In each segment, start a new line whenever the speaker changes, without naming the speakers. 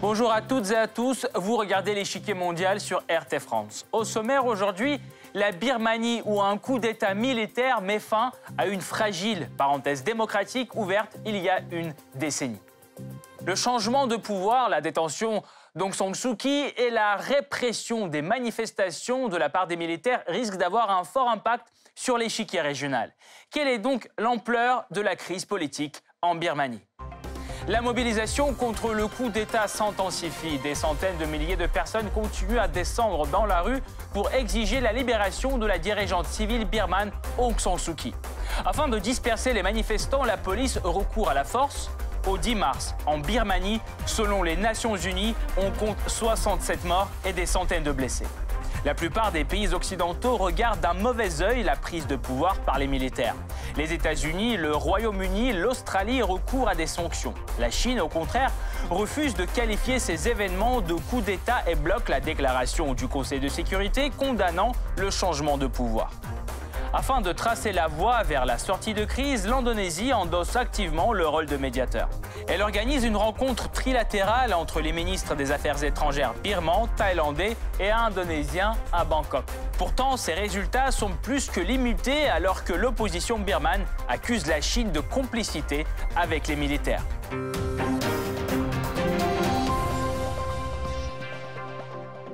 Bonjour à toutes et à tous, vous regardez l'échiquier mondial sur RT France. Au sommaire aujourd'hui, la Birmanie où un coup d'État militaire met fin à une fragile parenthèse démocratique ouverte il y a une décennie. Le changement de pouvoir, la détention d'Aung San Suu Kyi et la répression des manifestations de la part des militaires risquent d'avoir un fort impact sur l'échiquier régional. Quelle est donc l'ampleur de la crise politique en Birmanie? La mobilisation contre le coup d'État s'intensifie. Des centaines de milliers de personnes continuent à descendre dans la rue pour exiger la libération de la dirigeante civile birmane Aung San Suu Kyi. Afin de disperser les manifestants, la police recourt à la force. Au 10 mars, en Birmanie, selon les Nations Unies, on compte 67 morts et des centaines de blessés. La plupart des pays occidentaux regardent d'un mauvais œil la prise de pouvoir par les militaires. Les États-Unis, le Royaume-Uni, l'Australie recourent à des sanctions. La Chine, au contraire, refuse de qualifier ces événements de coup d'État et bloque la déclaration du Conseil de sécurité condamnant le changement de pouvoir. Afin de tracer la voie vers la sortie de crise, l'Indonésie endosse activement le rôle de médiateur. Elle organise une rencontre trilatérale entre les ministres des Affaires étrangères birmans, thaïlandais et indonésiens à Bangkok. Pourtant, ces résultats sont plus que limités alors que l'opposition birmane accuse la Chine de complicité avec les militaires.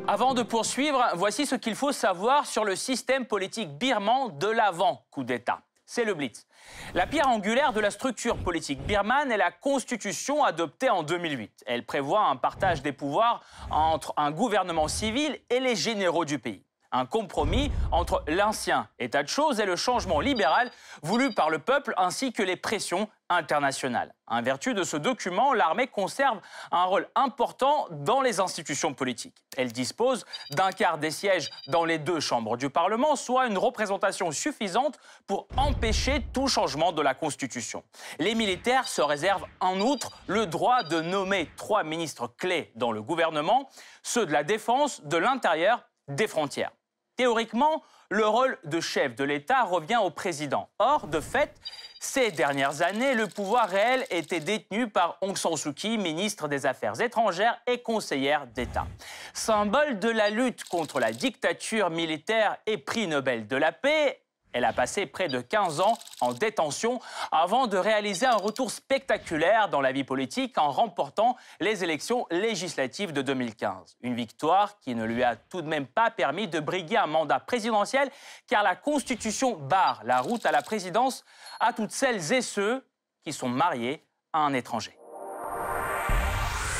Avant de poursuivre, voici ce qu'il faut savoir sur le système politique birman de l'avant-coup d'État. C'est le Blitz. La pierre angulaire de la structure politique birmane est la constitution adoptée en 2008. Elle prévoit un partage des pouvoirs entre un gouvernement civil et les généraux du pays un compromis entre l'ancien état de choses et le changement libéral voulu par le peuple ainsi que les pressions internationales. En vertu de ce document, l'armée conserve un rôle important dans les institutions politiques. Elle dispose d'un quart des sièges dans les deux chambres du Parlement, soit une représentation suffisante pour empêcher tout changement de la Constitution. Les militaires se réservent en outre le droit de nommer trois ministres clés dans le gouvernement, ceux de la défense, de l'intérieur, des frontières. Théoriquement, le rôle de chef de l'État revient au président. Or, de fait, ces dernières années, le pouvoir réel était détenu par Aung San Suu Kyi, ministre des Affaires étrangères et conseillère d'État. Symbole de la lutte contre la dictature militaire et prix Nobel de la paix, elle a passé près de 15 ans en détention avant de réaliser un retour spectaculaire dans la vie politique en remportant les élections législatives de 2015. Une victoire qui ne lui a tout de même pas permis de briguer un mandat présidentiel car la Constitution barre la route à la présidence à toutes celles et ceux qui sont mariés à un étranger.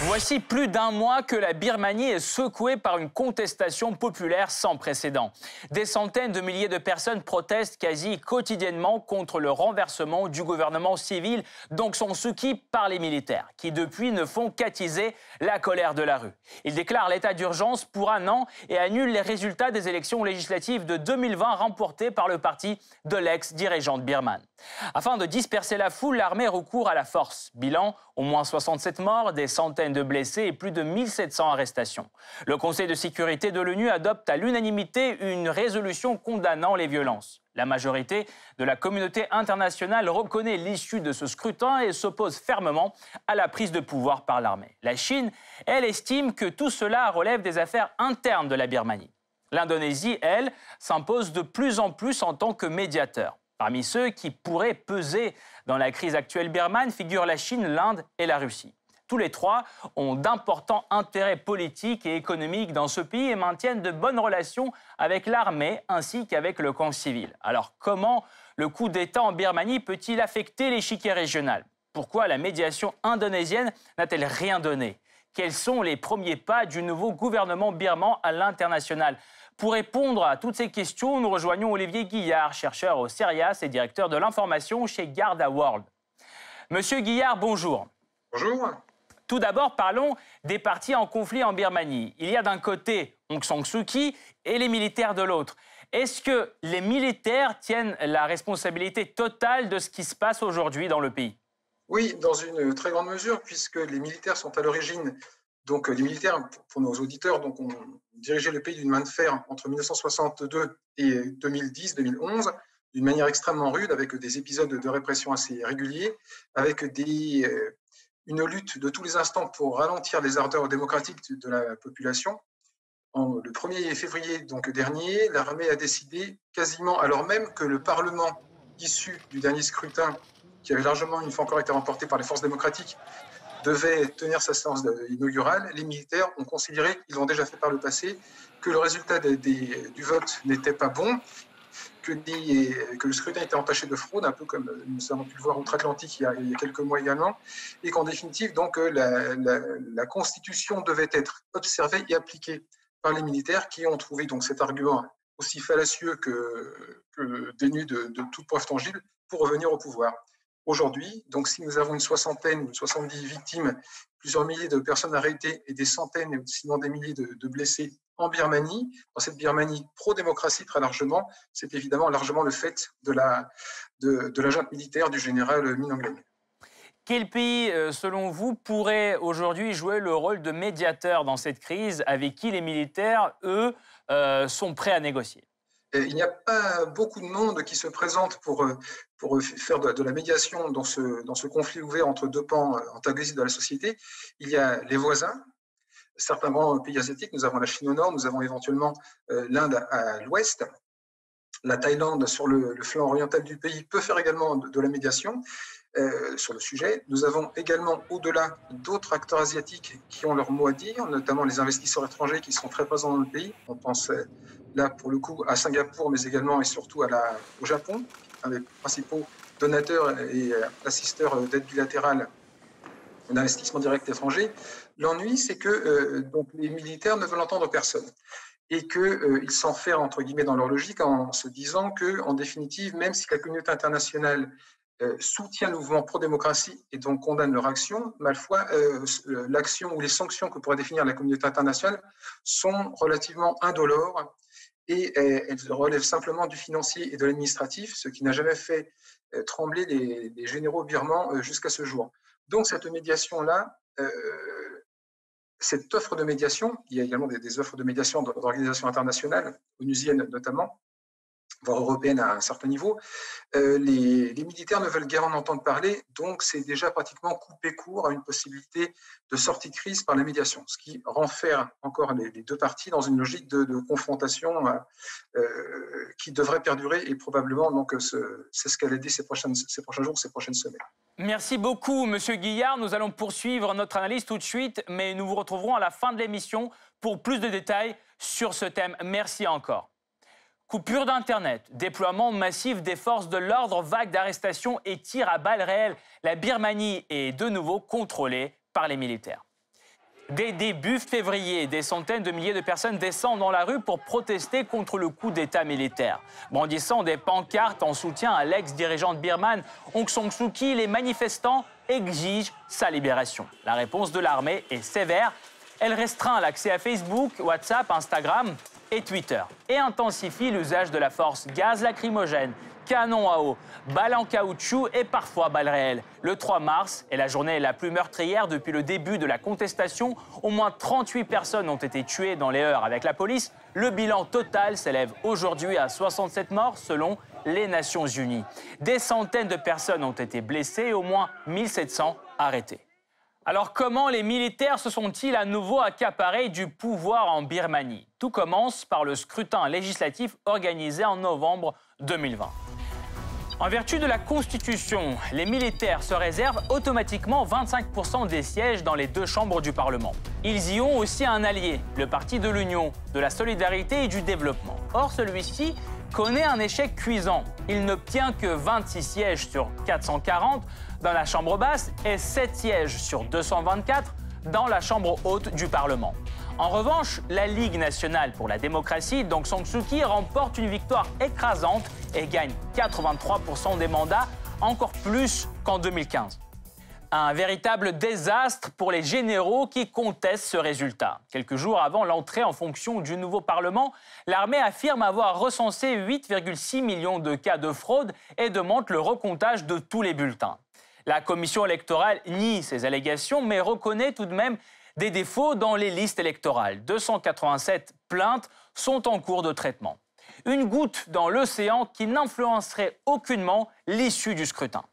Voici plus d'un mois que la Birmanie est secouée par une contestation populaire sans précédent. Des centaines de milliers de personnes protestent quasi quotidiennement contre le renversement du gouvernement civil, donc son Suu par les militaires, qui depuis ne font qu'attiser la colère de la rue. Ils déclarent l'état d'urgence pour un an et annulent les résultats des élections législatives de 2020 remportées par le parti de l'ex-dirigeante birmane. Afin de disperser la foule, l'armée recourt à la force. Bilan, au moins 67 morts, des centaines de blessés et plus de 1700 arrestations. Le Conseil de sécurité de l'ONU adopte à l'unanimité une résolution condamnant les violences. La majorité de la communauté internationale reconnaît l'issue de ce scrutin et s'oppose fermement à la prise de pouvoir par l'armée. La Chine, elle, estime que tout cela relève des affaires internes de la Birmanie. L'Indonésie, elle, s'impose de plus en plus en tant que médiateur. Parmi ceux qui pourraient peser dans la crise actuelle birmane figurent la Chine, l'Inde et la Russie. Tous les trois ont d'importants intérêts politiques et économiques dans ce pays et maintiennent de bonnes relations avec l'armée ainsi qu'avec le camp civil. Alors comment le coup d'État en Birmanie peut-il affecter l'échiquier régional? Pourquoi la médiation indonésienne n'a-t-elle rien donné? Quels sont les premiers pas du nouveau gouvernement birman à l'international? Pour répondre à toutes ces questions, nous rejoignons Olivier Guillard, chercheur au CERIAS et directeur de l'information chez Garda World. Monsieur Guillard, bonjour.
Bonjour.
Tout d'abord, parlons des partis en conflit en Birmanie. Il y a d'un côté Aung San Suu Kyi et les militaires de l'autre. Est-ce que les militaires tiennent la responsabilité totale de ce qui se passe aujourd'hui dans le pays?
Oui, dans une très grande mesure, puisque les militaires sont à l'origine Donc les militaires, pour nos auditeurs, donc ont dirigé le pays d'une main de fer entre 1962 et 2010-2011 d'une manière extrêmement rude, avec des épisodes de répression assez réguliers, avec des, une lutte de tous les instants pour ralentir les ardeurs démocratiques de la population. Le 1er février donc, dernier, l'armée a décidé, quasiment alors même que le Parlement issu du dernier scrutin, qui avait largement une fois encore été remporté par les forces démocratiques, devait tenir sa séance inaugurale, les militaires ont considéré, ils l'ont déjà fait par le passé, que le résultat du vote n'était pas bon que, le scrutin était entaché de fraude, un peu comme nous avons pu le voir outre-Atlantique il, il, y a quelques mois également, et qu'en définitive, donc, la, la, Constitution devait être observée et appliquée par les militaires qui ont trouvé donc cet argument aussi fallacieux que, que dénué de toute preuve tangible pour revenir au pouvoir. Aujourd'hui, donc si nous avons une soixantaine ou 70 victimes, plusieurs milliers de personnes arrêtées et des centaines, sinon des milliers de, blessés en Birmanie, dans cette Birmanie pro-démocratie très largement, c'est évidemment largement le fait de la, de, junte militaire du général Min
Quel pays, euh, selon vous, pourrait aujourd'hui jouer le rôle de médiateur dans cette crise? Avec qui les militaires, eux, euh, sont prêts à négocier?
Il n'y a pas beaucoup de monde qui se présente pour, euh, pour faire de, la médiation dans ce, conflit ouvert entre deux pans antagonistes de la société. Il y a les voisins, certains grands pays asiatiques. Nous avons la Chine au nord, nous avons éventuellement euh, l'Inde à l'ouest. La Thaïlande, sur le, flanc oriental du pays, peut faire également de, la médiation euh, sur le sujet. Nous avons également, au-delà, d'autres acteurs asiatiques qui ont leur mot à dire, notamment les investisseurs étrangers qui sont très présents dans le pays. On pense euh, là, pour le coup, à Singapour, mais également et surtout au Japon, un des principaux donateurs et euh, assisteurs d'aide bilatérale d'investissement direct étranger. L'ennui, c'est que donc les militaires ne veulent entendre personne et qu'ils euh, s'enferment entre guillemets dans leur logique en se disant que, en définitive, même si la communauté internationale euh, soutient le mouvement pro-démocratie et donc condamne leur action, malfois, euh, l'action ou les sanctions que pourrait définir la communauté internationale sont relativement indolores et elles relèvent simplement du financier et de l'administratif, ce qui n'a jamais fait trembler les, les généraux birmans jusqu'à ce jour. Donc cette médiation-là, euh, cette offre de médiation, il y a également des, offres de médiation d'organisations internationales, onusiennes notamment, voire européennes à un certain niveau, euh, les, militaires ne veulent guère en entendre parler, donc c'est déjà pratiquement coupé court à une possibilité de sortie de crise par la médiation, ce qui renferme encore les, deux parties dans une logique de, confrontation euh, euh qui devrait perdurer et probablement donc s'escalader ces, ces prochains jours, ces prochaines semaines.
Merci beaucoup, Monsieur Guillard. Nous allons poursuivre notre analyse tout de suite, mais nous vous retrouverons à la fin de l'émission pour plus de détails sur ce thème. Merci encore. Coupure d'Internet, déploiement massif des forces de l'ordre, vague d'arrestations et tirs à balles réelles. La Birmanie est de nouveau contrôlée par les militaires. Dès début février, des centaines de milliers de personnes descendent dans la rue pour protester contre le coup d'État militaire. Brandissant des pancartes en soutien à l'ex-dirigeante birmane Aung San Suu Kyi, les manifestants exigent sa libération. La réponse de l'armée est sévère. Elle restreint l'accès à Facebook, WhatsApp, Instagram et Twitter et intensifie l'usage de la force gaz lacrymogène, canon à eau, balles en caoutchouc et parfois balles réelles. Le 3 mars est la journée la plus meurtrière depuis le début de la contestation. Au moins 38 personnes ont été tuées dans les heures avec la police. Le bilan total s'élève aujourd'hui à 67 morts selon les Nations Unies. Des centaines de personnes ont été blessées et au moins 1700 arrêtées. Alors comment les militaires se sont-ils à nouveau accaparés du pouvoir en Birmanie? Tout commence par le scrutin législatif organisé en novembre 2020. En vertu de la Constitution, les militaires se réservent automatiquement 25% des sièges dans les deux chambres du Parlement. Ils y ont aussi un allié, le Parti de l'Union, de la Solidarité et du Développement. Or, celui-ci connaît un échec cuisant. Il n'obtient que 26 sièges sur 440 dans la Chambre basse et 7 sièges sur 224 dans la Chambre haute du Parlement. En revanche, la Ligue nationale pour la démocratie, donc Song Suu Kyi, remporte une victoire écrasante et gagne 83% des mandats, encore plus qu'en 2015. Un véritable désastre pour les généraux qui contestent ce résultat. Quelques jours avant l'entrée en fonction du nouveau Parlement, l'armée affirme avoir recensé 8,6 millions de cas de fraude et demande le recomptage de tous les bulletins. La commission électorale nie ces allégations, mais reconnaît tout de même Des défauts dans les listes électorales. 287 plaintes sont en cours de traitement. Une goutte dans l'océan qui n'influencerait aucunement l'issue du scrutin.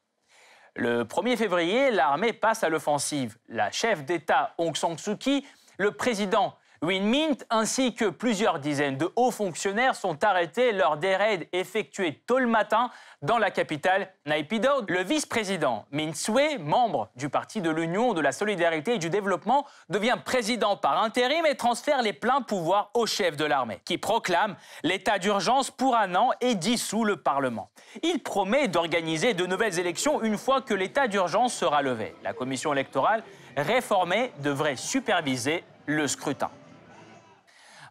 Le 1er février, l'armée passe à l'offensive. La chef d'État Aung San Suu Kyi, le président Win Mint ainsi que plusieurs dizaines de hauts fonctionnaires sont arrêtés lors des raids effectués tôt le matin dans la capitale Naypyidaw. Le vice-président Min Sue, membre du parti de l'Union de la solidarité et du développement, devient président par intérim et transfère les pleins pouvoirs au chef de l'armée, qui proclame l'état d'urgence pour un an et dissout le Parlement. Il promet d'organiser de nouvelles élections une fois que l'état d'urgence sera levé. La commission électorale réformée devrait superviser le scrutin.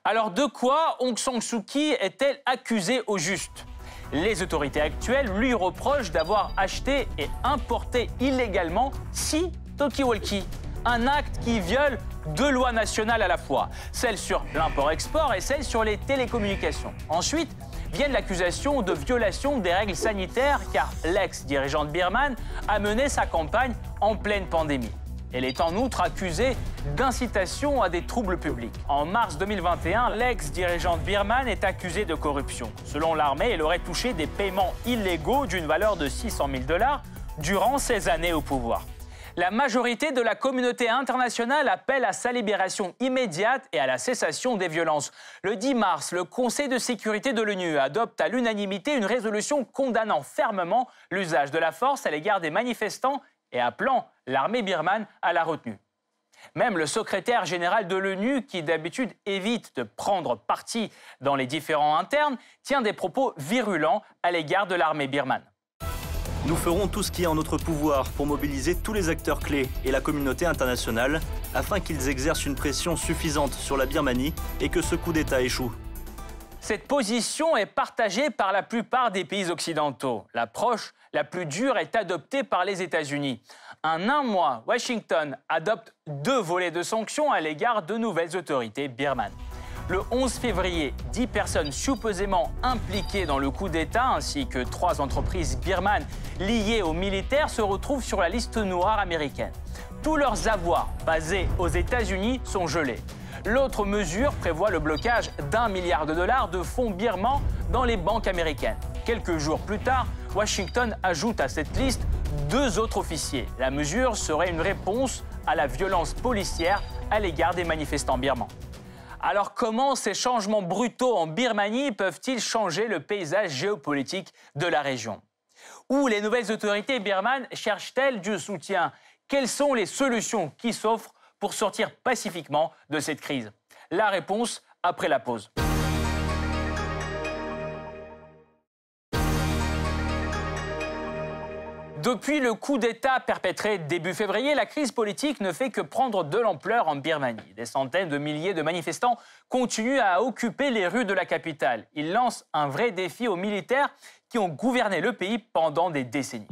Alors de quoi Aung San Suu Kyi est-elle accusée au juste? Les autorités actuelles lui reprochent d'avoir acheté et importé illégalement six talkie-walkie, un acte qui viole deux lois nationales à la fois, celle sur l'import-export et celle sur les télécommunications. Ensuite, viennent l'accusation de violation des règles sanitaires car l'ex-dirigeante birmane a mené sa campagne en pleine pandémie. Elle est en outre accusée d'incitation à des troubles publics. En mars 2021, l'ex-dirigeante birmane est accusée de corruption. Selon l'armée, elle aurait touché des paiements illégaux d'une valeur de 600 000 dollars durant ses années au pouvoir. La majorité de la communauté internationale appelle à sa libération immédiate et à la cessation des violences. Le 10 mars, le Conseil de sécurité de l'ONU adopte à l'unanimité une résolution condamnant fermement l'usage de la force à l'égard des manifestants et appelant l'armée birmane à la retenue. Même le secrétaire général de l'ONU, qui d'habitude évite de prendre parti dans les différends internes, tient des propos virulents à l'égard de l'armée birmane.
Nous ferons tout ce qui est en notre pouvoir pour mobiliser tous les acteurs clés et la communauté internationale afin qu'ils exercent une pression suffisante sur la Birmanie et que ce coup d'État échoue.
Cette position est partagée par la plupart des pays occidentaux. L'approche la plus dure est adoptée par les États-Unis. En un mois, Washington adopte deux volets de sanctions à l'égard de nouvelles autorités birmanes. Le 11 février, dix personnes supposément impliquées dans le coup d'État ainsi que trois entreprises birmanes liées aux militaires se retrouvent sur la liste noire américaine. Tous leurs avoirs basés aux États-Unis sont gelés. L'autre mesure prévoit le blocage d'un milliard de dollars de fonds birmans dans les banques américaines. Quelques jours plus tard, Washington ajoute à cette liste deux autres officiers. La mesure serait une réponse à la violence policière à l'égard des manifestants birmans. Alors comment ces changements brutaux en Birmanie peuvent-ils changer le paysage géopolitique de la région? Où les nouvelles autorités birmanes cherchent-elles du soutien? Quelles sont les solutions qui s'offrent pour sortir pacifiquement de cette crise La réponse après la pause. Depuis le coup d'État perpétré début février, la crise politique ne fait que prendre de l'ampleur en Birmanie. Des centaines de milliers de manifestants continuent à occuper les rues de la capitale. Ils lancent un vrai défi aux militaires qui ont gouverné le pays pendant des décennies.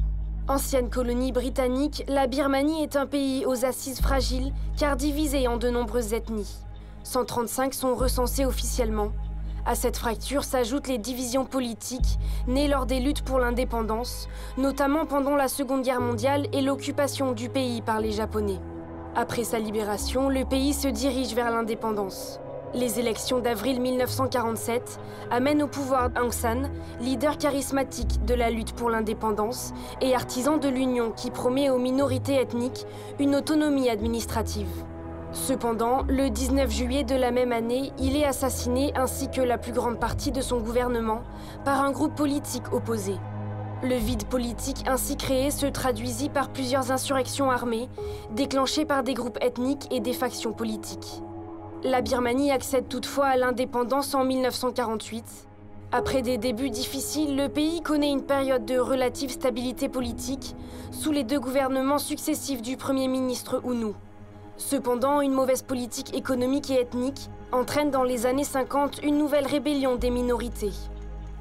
Ancienne colonie britannique, la Birmanie est un pays aux assises fragiles car divisé en de nombreuses ethnies. 135 sont recensées officiellement, à cette fracture s'ajoutent les divisions politiques nées lors des luttes pour l'indépendance, notamment pendant la Seconde Guerre mondiale et l'occupation du pays par les Japonais. Après sa libération, le pays se dirige vers l'indépendance. Les élections d'avril 1947 amènent au pouvoir Aung San, leader charismatique de la lutte pour l'indépendance et artisan de l'Union qui promet aux minorités ethniques une autonomie administrative. Cependant, le 19 juillet de la même année, il est assassiné ainsi que la plus grande partie de son gouvernement par un groupe politique opposé. Le vide politique ainsi créé se traduisit par plusieurs insurrections armées, déclenchées par des groupes ethniques et des factions politiques. La Birmanie accède toutefois à l'indépendance en 1948. Après des débuts difficiles, le pays connaît une période de relative stabilité politique sous les deux gouvernements successifs du Premier ministre Ounou. Cependant, une mauvaise politique économique et ethnique entraîne dans les années 50 une nouvelle rébellion des minorités.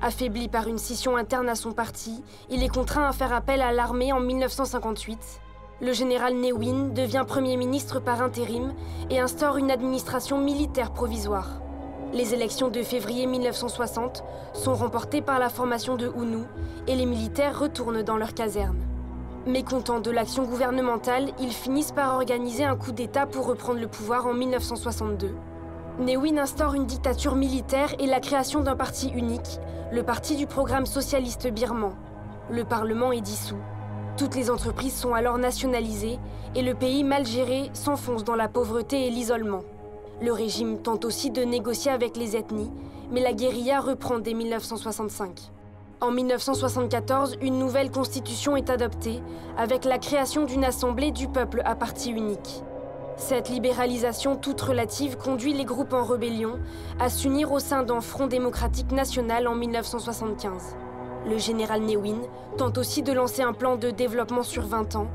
Affaibli par une scission interne à son parti, il est contraint à faire appel à l'armée en 1958. Le général Newin devient Premier ministre par intérim et instaure une administration militaire provisoire. Les élections de février 1960 sont remportées par la formation de Ounou et les militaires retournent dans leur caserne. Mécontents de l'action gouvernementale, ils finissent par organiser un coup d'État pour reprendre le pouvoir en 1962. Ne Win instaure une dictature militaire et la création d'un parti unique, le Parti du programme socialiste birman. Le Parlement est dissous. Toutes les entreprises sont alors nationalisées et le pays mal géré s'enfonce dans la pauvreté et l'isolement. Le régime tente aussi de négocier avec les ethnies, mais la guérilla reprend dès 1965. En 1974, une nouvelle constitution est adoptée, avec la création d'une assemblée du peuple à parti unique. Cette libéralisation toute relative conduit les groupes en rébellion à s'unir au sein d'un Front démocratique national en 1975. Le général Newin tente aussi de lancer un plan de développement sur 20 ans,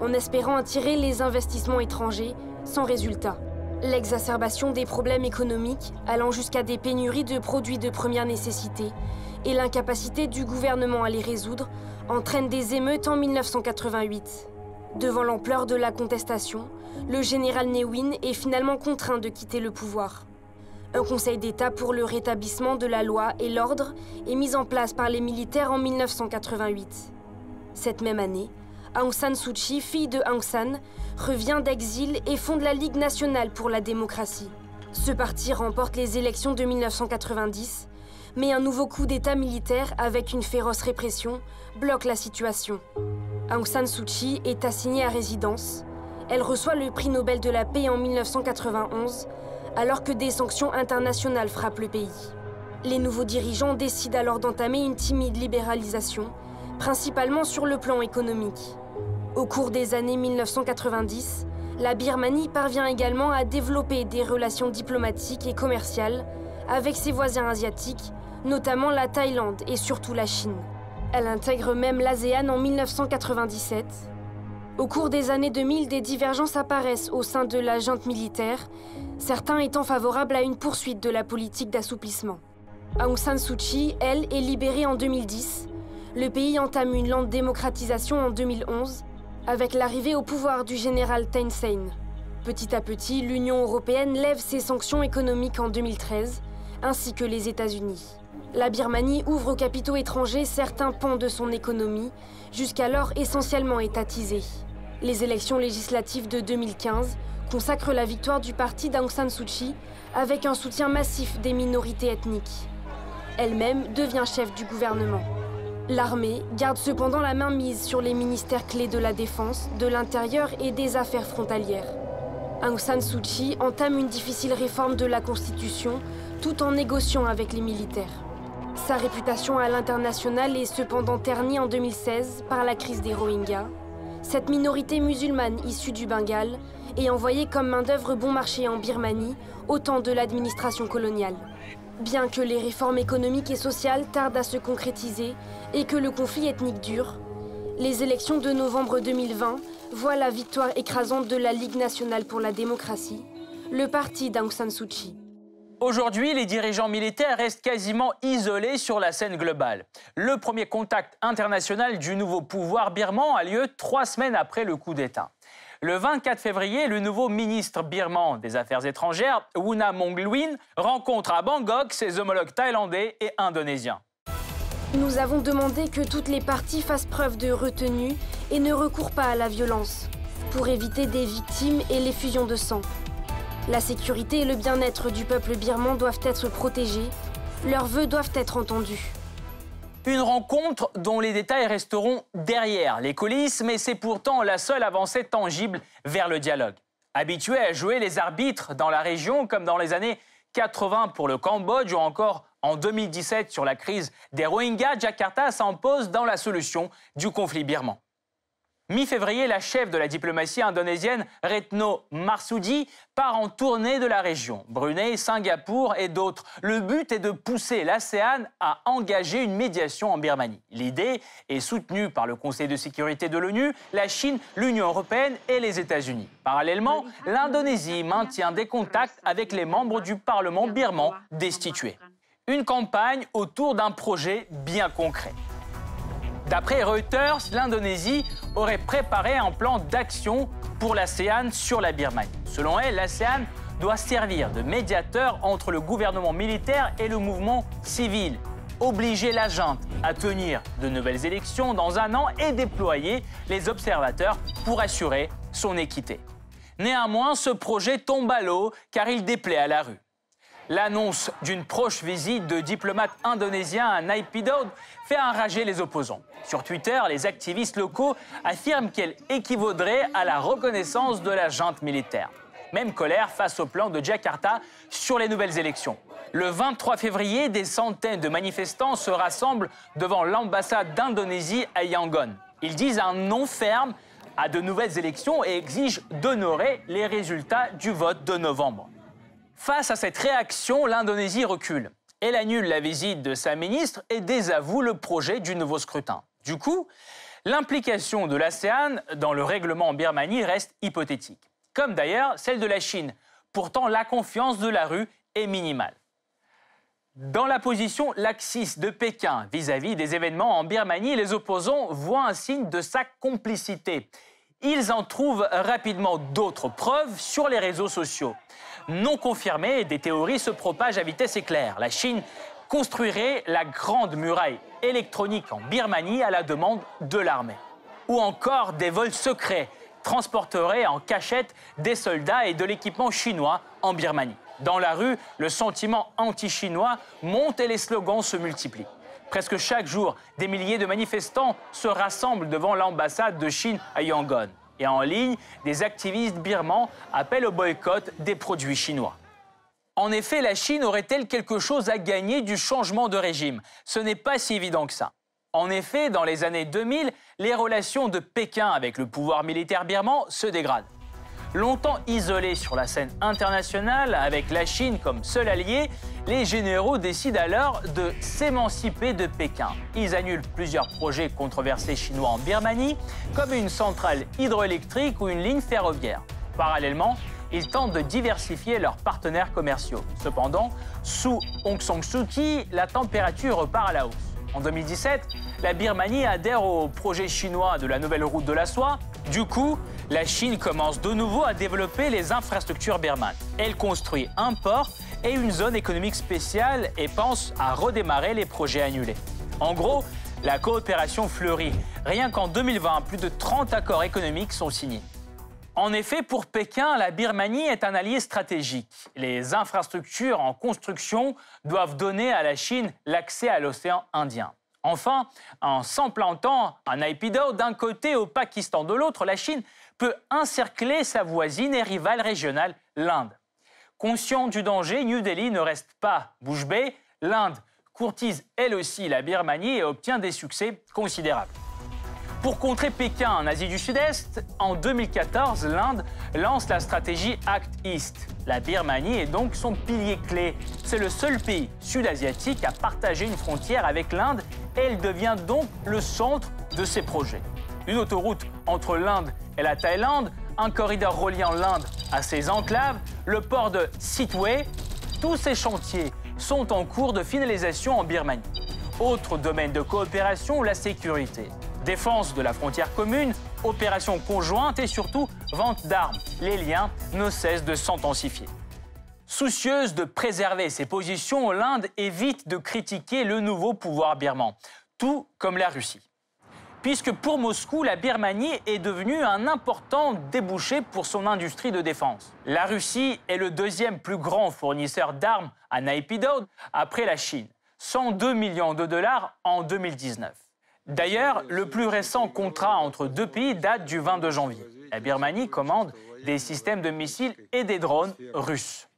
en espérant attirer les investissements étrangers, sans résultat. L'exacerbation des problèmes économiques, allant jusqu'à des pénuries de produits de première nécessité, et l'incapacité du gouvernement à les résoudre entraînent des émeutes en 1988. Devant l'ampleur de la contestation, le général Newin est finalement contraint de quitter le pouvoir. Un conseil d'État pour le rétablissement de la loi et l'ordre est mis en place par les militaires en 1988. Cette même année, Aung San Suu Kyi, fille de Aung San, revient d'exil et fonde la Ligue nationale pour la démocratie. Ce parti remporte les élections de 1990 mais un nouveau coup d'État militaire avec une féroce répression bloque la situation. Aung San Suu Kyi est assignée à résidence. Elle reçoit le prix Nobel de la paix en 1991, alors que des sanctions internationales frappent le pays. Les nouveaux dirigeants décident alors d'entamer une timide libéralisation, principalement sur le plan économique. Au cours des années 1990, la Birmanie parvient également à développer des relations diplomatiques et commerciales avec ses voisins asiatiques, notamment la Thaïlande et surtout la Chine. Elle intègre même l'ASEAN en 1997. Au cours des années 2000, des divergences apparaissent au sein de la junte militaire, certains étant favorables à une poursuite de la politique d'assouplissement. Aung San Suu Kyi, elle, est libérée en 2010. Le pays entame une lente démocratisation en 2011, avec l'arrivée au pouvoir du général Thein Sein. Petit à petit, l'Union européenne lève ses sanctions économiques en 2013, ainsi que les États-Unis. La Birmanie ouvre aux capitaux étrangers certains pans de son économie, jusqu'alors essentiellement étatisés. Les élections législatives de 2015 consacrent la victoire du parti d'Aung San Suu Kyi avec un soutien massif des minorités ethniques. Elle-même devient chef du gouvernement. L'armée garde cependant la main mise sur les ministères clés de la défense, de l'intérieur et des affaires frontalières. Aung San Suu Kyi entame une difficile réforme de la Constitution tout en négociant avec les militaires. Sa réputation à l'international est cependant ternie en 2016 par la crise des Rohingyas. Cette minorité musulmane issue du Bengale est envoyée comme main-d'œuvre bon marché en Birmanie au temps de l'administration coloniale. Bien que les réformes économiques et sociales tardent à se concrétiser et que le conflit ethnique dure, les élections de novembre 2020 voient la victoire écrasante de la Ligue nationale pour la démocratie, le parti d'Aung San Suu Kyi.
Aujourd'hui, les dirigeants militaires restent quasiment isolés sur la scène globale. Le premier contact international du nouveau pouvoir birman a lieu trois semaines après le coup d'État. Le 24 février, le nouveau ministre birman des Affaires étrangères, Wuna Monglwin, rencontre à Bangkok ses homologues thaïlandais et indonésiens.
Nous avons demandé que toutes les parties fassent preuve de retenue et ne recourent pas à la violence, pour éviter des victimes et l'effusion de sang. La sécurité et le bien-être du peuple birman doivent être protégés. Leurs vœux doivent être entendus.
Une rencontre dont les détails resteront derrière les coulisses, mais c'est pourtant la seule avancée tangible vers le dialogue. Habitués à jouer les arbitres dans la région comme dans les années 80 pour le Cambodge ou encore en 2017 sur la crise des Rohingyas, Jakarta s'impose dans la solution du conflit birman. Mi-février, la chef de la diplomatie indonésienne Retno Marsudi part en tournée de la région. Brunei, Singapour et d'autres. Le but est de pousser l'ASEAN à engager une médiation en Birmanie. L'idée est soutenue par le Conseil de sécurité de l'ONU, la Chine, l'Union européenne et les États-Unis. Parallèlement, l'Indonésie maintient des contacts avec les membres du Parlement birman destitués. Une campagne autour d'un projet bien concret. D'après Reuters, l'Indonésie aurait préparé un plan d'action pour l'ASEAN sur la Birmanie. Selon elle, l'ASEAN doit servir de médiateur entre le gouvernement militaire et le mouvement civil. obliger la junte à tenir de nouvelles élections dans un an et déployer les observateurs pour assurer son équité. Néanmoins, ce projet tombe à l'eau car il déplaît à la rue. L'annonce d'une proche visite de diplomates indonésiens à Naypyidaw fait enrager les opposants. Sur Twitter, les activistes locaux affirment qu'elle équivaudrait à la reconnaissance de la junte militaire. Même colère face au plan de Jakarta sur les nouvelles élections. Le 23 février, des centaines de manifestants se rassemblent devant l'ambassade d'Indonésie à Yangon. Ils disent un non ferme à de nouvelles élections et exigent d'honorer les résultats du vote de novembre. Face à cette réaction, l'Indonésie recule. Elle annule la visite de sa ministre et désavoue le projet du nouveau scrutin. Du coup, l'implication de l'ASEAN dans le règlement en Birmanie reste hypothétique, comme d'ailleurs celle de la Chine. Pourtant, la confiance de la rue est minimale. Dans la position laxiste de Pékin vis-à-vis des événements en Birmanie, les opposants voient un signe de sa complicité. Ils en trouvent rapidement d'autres preuves sur les réseaux sociaux. Non confirmées, des théories se propagent à vitesse éclair. La Chine construirait la grande muraille électronique en Birmanie à la demande de l'armée. Ou encore des vols secrets transporteraient en cachette des soldats et de l'équipement chinois en Birmanie. Dans la rue, le sentiment anti-chinois monte et les slogans se multiplient. Presque chaque jour, des milliers de manifestants se rassemblent devant l'ambassade de Chine à Yangon. Et en ligne, des activistes birmans appellent au boycott des produits chinois. En effet, la Chine aurait-elle quelque chose à gagner du changement de régime? Ce n'est pas si évident que ça. En effet, dans les années 2000, les relations de Pékin avec le pouvoir militaire birman se dégradent. Longtemps isolés sur la scène internationale, avec la Chine comme seul allié, les généraux décident alors de s'émanciper de Pékin. Ils annulent plusieurs projets controversés chinois en Birmanie, comme une centrale hydroélectrique ou une ligne ferroviaire. Parallèlement, ils tentent de diversifier leurs partenaires commerciaux. Cependant, sous Aung San Suu la température repart à la hausse. En 2017, la Birmanie adhère au projet chinois de la nouvelle route de la soie. Du coup, la Chine commence de nouveau à développer les infrastructures birmanes. Elle construit un port et une zone économique spéciale et pense à redémarrer les projets annulés. En gros, la coopération fleurit. Rien qu'en 2020, plus de 30 accords économiques sont signés. En effet, pour Pékin, la Birmanie est un allié stratégique. Les infrastructures en construction doivent donner à la Chine l'accès à l'océan Indien. Enfin, en s'implantant à Naypyidaw d'un côté au Pakistan de l'autre, la Chine peut encercler sa voisine et rivale régionale, l'Inde. Conscient du danger, New Delhi ne reste pas bouche bée. L'Inde courtise elle aussi la Birmanie et obtient des succès considérables. Pour contrer Pékin en Asie du Sud-Est, en 2014, l'Inde lance la stratégie Act East. La Birmanie est donc son pilier clé. C'est le seul pays sud-asiatique à partager une frontière avec l'Inde et elle devient donc le centre de ses projets. Une autoroute entre l'Inde et la Thaïlande, un corridor reliant l'Inde à ses enclaves, le port de Sitwe, tous ces chantiers sont en cours de finalisation en Birmanie. Autre domaine de coopération, la sécurité défense de la frontière commune, opérations conjointes et surtout vente d'armes. Les liens ne cessent de s'intensifier. Soucieuse de préserver ses positions, l'Inde évite de critiquer le nouveau pouvoir birman, tout comme la Russie. Puisque pour Moscou, la Birmanie est devenue un important débouché pour son industrie de défense. La Russie est le deuxième plus grand fournisseur d'armes à Naypyidaw après la Chine, 102 millions de dollars en 2019. D'ailleurs, le plus récent contrat entre deux pays date du 22 janvier. La Birmanie commande des systèmes de missiles et des drones russes.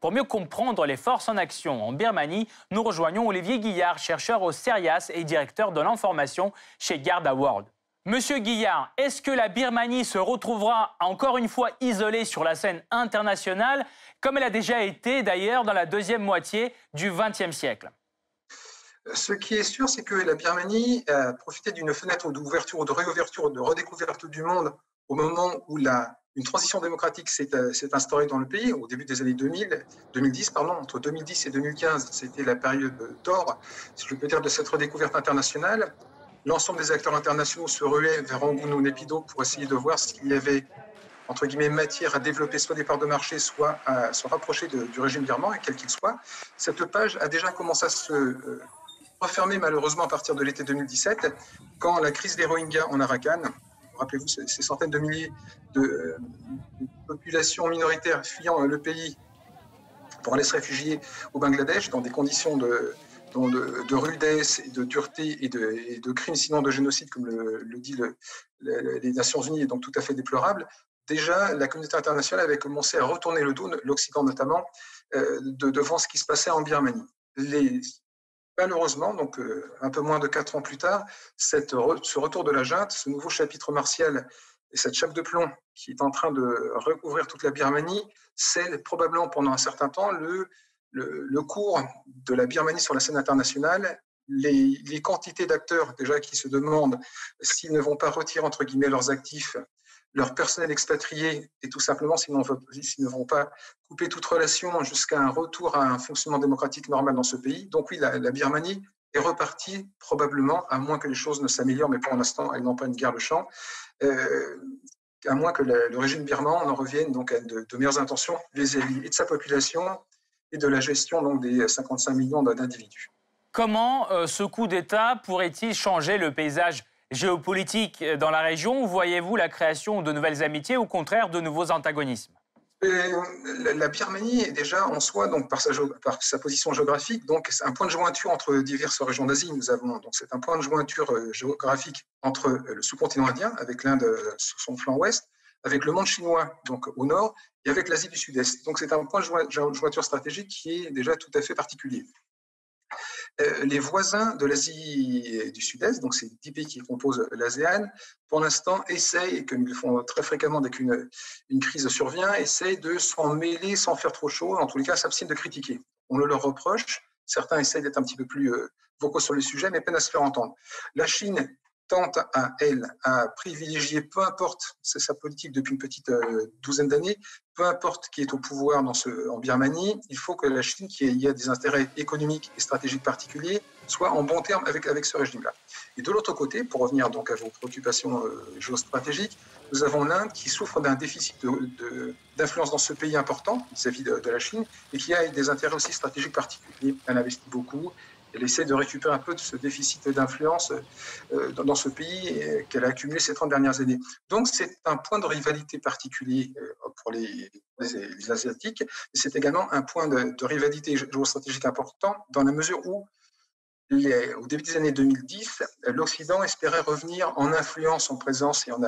Pour mieux comprendre les forces en action en Birmanie, nous rejoignons Olivier Guillard, chercheur au CERIAS et directeur de l'information chez Garda World. Monsieur Guillard, est-ce que la Birmanie se retrouvera encore une fois isolée sur la scène internationale, comme elle a déjà été d'ailleurs dans la deuxième moitié du XXe siècle?
Ce qui est sûr, c'est que la Birmanie a profité d'une fenêtre d'ouverture, de réouverture, de redécouverte du monde au moment où la, une transition démocratique s'est instaurée dans le pays, au début des années 2000, 2010, pardon, entre 2010 et 2015, c'était la période d'or, si je peux dire, de cette redécouverte internationale. L'ensemble des acteurs internationaux se ruaient vers Rangoon ou Nepido pour essayer de voir s'il y avait entre guillemets, matière à développer soit des parts de marché, soit à se rapprocher du régime birman, quel qu'il soit. Cette page a déjà commencé à se euh, refermé malheureusement à partir de l'été 2017, quand la crise des Rohingyas en Arakan, rappelez-vous ces centaines de milliers de, populations minoritaires fuyant le pays pour aller se réfugier au Bangladesh dans des conditions de, de, rudesse et de dureté et de, crimes, sinon de génocide, comme le, dit les Nations Unies, est donc tout à fait déplorable. Déjà, la communauté internationale avait commencé à retourner le dos, l'Occident notamment, euh, devant ce qui se passait en Birmanie. Les, malheureusement, donc euh, un peu moins de quatre ans plus tard, ce retour de la junte, ce nouveau chapitre martial et cette chape de plomb qui est en train de recouvrir toute la Birmanie, c'est probablement pendant un certain temps le, le, cours de la Birmanie sur la scène internationale. Les, les quantités d'acteurs déjà qui se demandent s'ils ne vont pas retirer entre guillemets leurs actifs, leur personnel expatrié, et tout simplement s'ils ne vont pas couper toute relation jusqu'à un retour à un fonctionnement démocratique normal dans ce pays. Donc oui, la, Birmanie est repartie probablement, à moins que les choses ne s'améliorent, mais pour l'instant, elles n'ont pas une guerre de champ. Euh, à moins que le, régime birman en revienne donc à de, meilleures intentions vis-à-vis de sa population et de la gestion donc, des 55 millions d'individus.
Comment euh, ce coup d'État pourrait-il changer le paysage géopolitique dans la région Voyez-vous la création de nouvelles amitiés ou au contraire de nouveaux antagonismes?
La Birmanie est déjà en soi, donc par sa, position géographique, donc un point de jointure entre diverses régions d'Asie. Nous avons donc c'est un point de jointure euh, géographique entre euh, le sous-continent indien, avec l'Inde euh, sur son flanc ouest, avec le monde chinois donc au nord, et avec l'Asie du Sud-Est. Donc c'est un point de jointure stratégique qui est déjà tout à fait particulier. Euh, les voisins de l'Asie du Sud-Est, donc ces dix pays qui composent l'ASEAN, pour l'instant essayent, et comme ils le font très fréquemment dès qu'une une crise survient, essayent de s'en mêler sans faire trop chaud, en tous les cas s'abstiennent de critiquer. On le leur reproche, certains essayent d'être un petit peu plus euh, vocaux sur le sujet, mais peine à se faire entendre. La Chine tente à elle à privilégier, peu importe, c'est sa politique depuis une petite euh, douzaine d'années, peu importe qui est au pouvoir dans ce, en Birmanie, il faut que la Chine, qui y a des intérêts économiques et stratégiques particuliers, soit en bon terme avec, avec ce régime-là. Et de l'autre côté, pour revenir donc à vos préoccupations euh, géostratégiques, nous avons l'Inde qui souffre d'un déficit d'influence dans ce pays important vis-à-vis de, de, la Chine et qui a des intérêts aussi stratégiques particuliers. Elle investit beaucoup, elle essaie de récupérer un peu de ce déficit d'influence euh, dans ce pays qu'elle a accumulé ces 30 dernières années. Donc c'est un point de rivalité particulier euh, pour les, Asiatiques, mais c'est également un point de, rivalité géostratégique important dans la mesure où au début des années 2010, l'Occident espérait revenir en influence, en présence et en,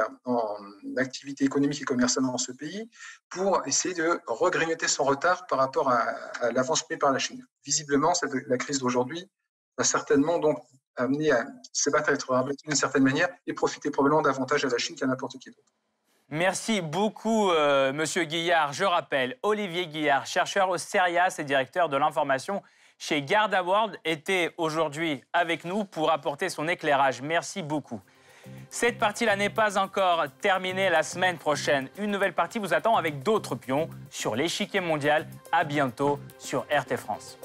activité économique et commerciale dans ce pays pour essayer de regrignoter son retard par rapport à, l'avance prise par la Chine. Visiblement, la crise d'aujourd'hui va certainement donc amener à se battre, d'une certaine manière et profiter probablement davantage à la Chine qu'à n'importe qui d'autre.
Merci beaucoup, euh, Monsieur Guillard. Je rappelle, Olivier Guillard, chercheur au CERIAS et directeur de l'information chez Garda World, était aujourd'hui avec nous pour apporter son éclairage. Merci beaucoup. Cette partie-là n'est pas encore terminée la semaine prochaine. Une nouvelle partie vous attend avec d'autres pions sur l'échiquier mondial. À bientôt sur RT France.